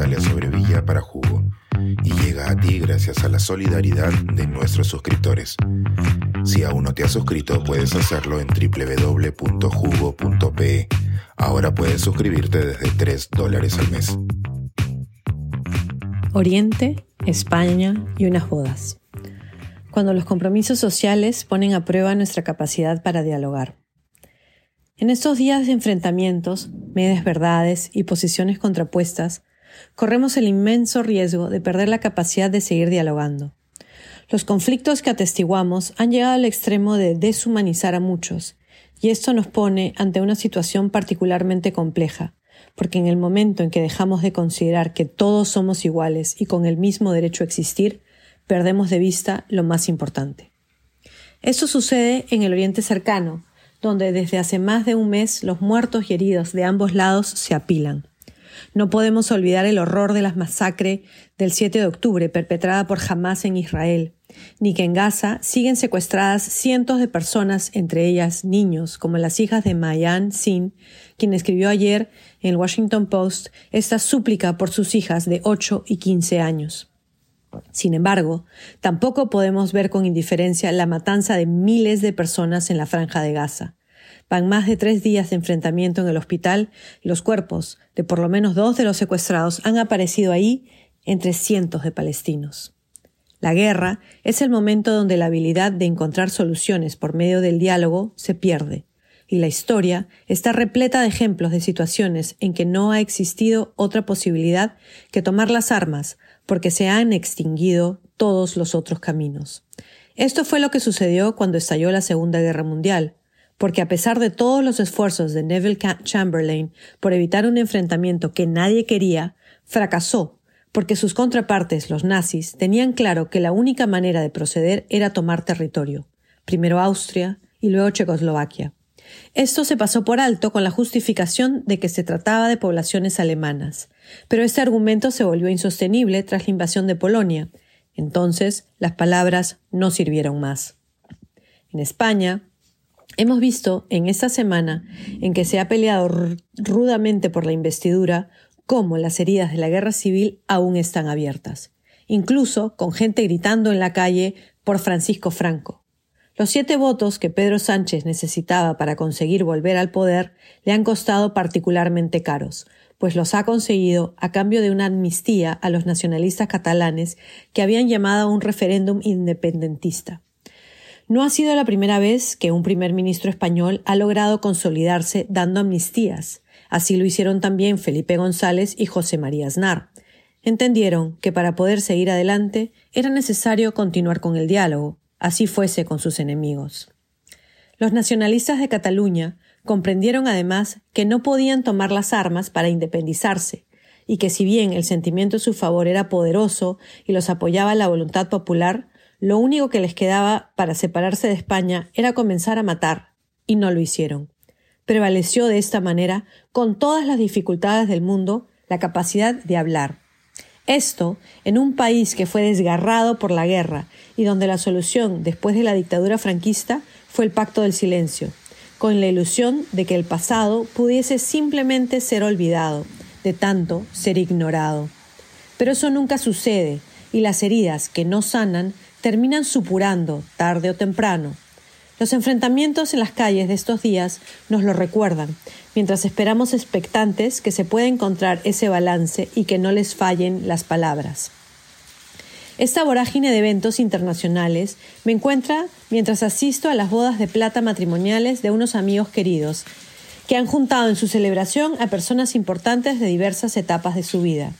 Natalia Sobrevilla para Jugo y llega a ti gracias a la solidaridad de nuestros suscriptores. Si aún no te has suscrito, puedes hacerlo en www.jugo.pe. Ahora puedes suscribirte desde 3 dólares al mes. Oriente, España y unas bodas. Cuando los compromisos sociales ponen a prueba nuestra capacidad para dialogar. En estos días de enfrentamientos, medias verdades y posiciones contrapuestas, corremos el inmenso riesgo de perder la capacidad de seguir dialogando. Los conflictos que atestiguamos han llegado al extremo de deshumanizar a muchos, y esto nos pone ante una situación particularmente compleja, porque en el momento en que dejamos de considerar que todos somos iguales y con el mismo derecho a existir, perdemos de vista lo más importante. Esto sucede en el Oriente cercano, donde desde hace más de un mes los muertos y heridos de ambos lados se apilan. No podemos olvidar el horror de la masacre del 7 de octubre perpetrada por Hamas en Israel, ni que en Gaza siguen secuestradas cientos de personas, entre ellas niños, como las hijas de Mayan Sin, quien escribió ayer en el Washington Post esta súplica por sus hijas de 8 y 15 años. Sin embargo, tampoco podemos ver con indiferencia la matanza de miles de personas en la franja de Gaza. Van más de tres días de enfrentamiento en el hospital y los cuerpos de por lo menos dos de los secuestrados han aparecido ahí entre cientos de palestinos. La guerra es el momento donde la habilidad de encontrar soluciones por medio del diálogo se pierde, y la historia está repleta de ejemplos de situaciones en que no ha existido otra posibilidad que tomar las armas porque se han extinguido todos los otros caminos. Esto fue lo que sucedió cuando estalló la Segunda Guerra Mundial, porque a pesar de todos los esfuerzos de Neville Chamberlain por evitar un enfrentamiento que nadie quería, fracasó, porque sus contrapartes, los nazis, tenían claro que la única manera de proceder era tomar territorio, primero Austria y luego Checoslovaquia. Esto se pasó por alto con la justificación de que se trataba de poblaciones alemanas, pero este argumento se volvió insostenible tras la invasión de Polonia. Entonces, las palabras no sirvieron más. En España, hemos visto en esta semana en que se ha peleado rudamente por la investidura cómo las heridas de la guerra civil aún están abiertas, incluso con gente gritando en la calle por Francisco Franco. Los siete votos que Pedro Sánchez necesitaba para conseguir volver al poder le han costado particularmente caros, pues los ha conseguido a cambio de una amnistía a los nacionalistas catalanes que habían llamado a un referéndum independentista. No ha sido la primera vez que un primer ministro español ha logrado consolidarse dando amnistías. Así lo hicieron también Felipe González y José María Aznar. Entendieron que para poder seguir adelante era necesario continuar con el diálogo, así fuese con sus enemigos. Los nacionalistas de Cataluña comprendieron además que no podían tomar las armas para independizarse, y que si bien el sentimiento a su favor era poderoso y los apoyaba la voluntad popular, lo único que les quedaba para separarse de España era comenzar a matar, y no lo hicieron. Prevaleció de esta manera, con todas las dificultades del mundo, la capacidad de hablar, esto en un país que fue desgarrado por la guerra y donde la solución después de la dictadura franquista fue el pacto del silencio, con la ilusión de que el pasado pudiese simplemente ser olvidado, de tanto ser ignorado. Pero eso nunca sucede y las heridas que no sanan terminan supurando tarde o temprano. Los enfrentamientos en las calles de estos días nos lo recuerdan, mientras esperamos expectantes que se pueda encontrar ese balance y que no les fallen las palabras. Esta vorágine de eventos internacionales me encuentra mientras asisto a las bodas de plata matrimoniales de unos amigos queridos, que han juntado en su celebración a personas importantes de diversas etapas de su vida.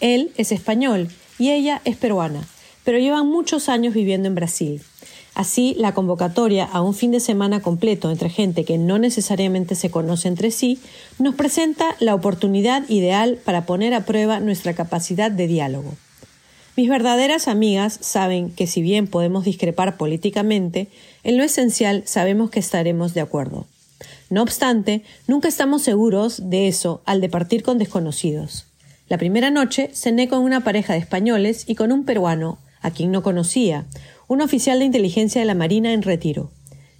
Él es español y ella es peruana, pero llevan muchos años viviendo en Brasil. Así, la convocatoria a un fin de semana completo entre gente que no necesariamente se conoce entre sí nos presenta la oportunidad ideal para poner a prueba nuestra capacidad de diálogo. Mis verdaderas amigas saben que si bien podemos discrepar políticamente, en lo esencial sabemos que estaremos de acuerdo. No obstante, nunca estamos seguros de eso al departir con desconocidos. La primera noche cené con una pareja de españoles y con un peruano, a quien no conocía, un oficial de inteligencia de la Marina en retiro.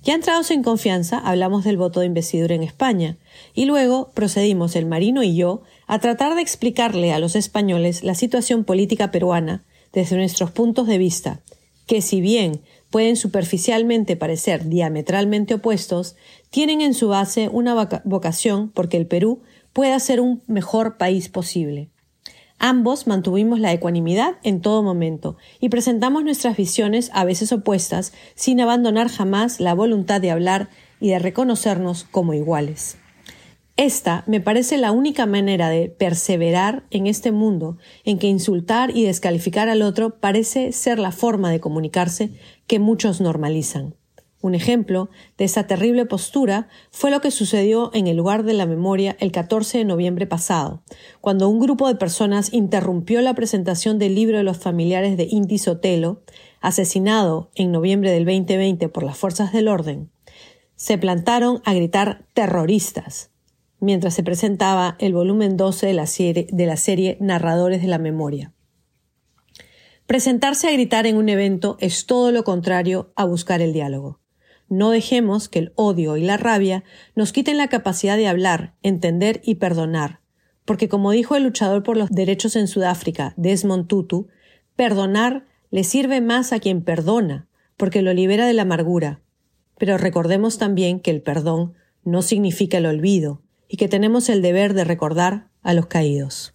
Ya entrados en confianza, hablamos del voto de investidura en España, y luego procedimos el marino y yo a tratar de explicarle a los españoles la situación política peruana desde nuestros puntos de vista, que si bien pueden superficialmente parecer diametralmente opuestos, tienen en su base una vocación porque el Perú pueda ser un mejor país posible. Ambos mantuvimos la ecuanimidad en todo momento y presentamos nuestras visiones a veces opuestas sin abandonar jamás la voluntad de hablar y de reconocernos como iguales. Esta me parece la única manera de perseverar en este mundo en que insultar y descalificar al otro parece ser la forma de comunicarse que muchos normalizan. Un ejemplo de esa terrible postura fue lo que sucedió en el lugar de la memoria el 14 de noviembre pasado, cuando un grupo de personas interrumpió la presentación del libro de los familiares de Inti Sotelo, asesinado en noviembre del 2020 por las fuerzas del orden. Se plantaron a gritar terroristas, mientras se presentaba el volumen 12 de la serie, de la serie Narradores de la Memoria. Presentarse a gritar en un evento es todo lo contrario a buscar el diálogo. No dejemos que el odio y la rabia nos quiten la capacidad de hablar, entender y perdonar, porque como dijo el luchador por los derechos en Sudáfrica, Desmond Tutu, perdonar le sirve más a quien perdona, porque lo libera de la amargura. Pero recordemos también que el perdón no significa el olvido, y que tenemos el deber de recordar a los caídos.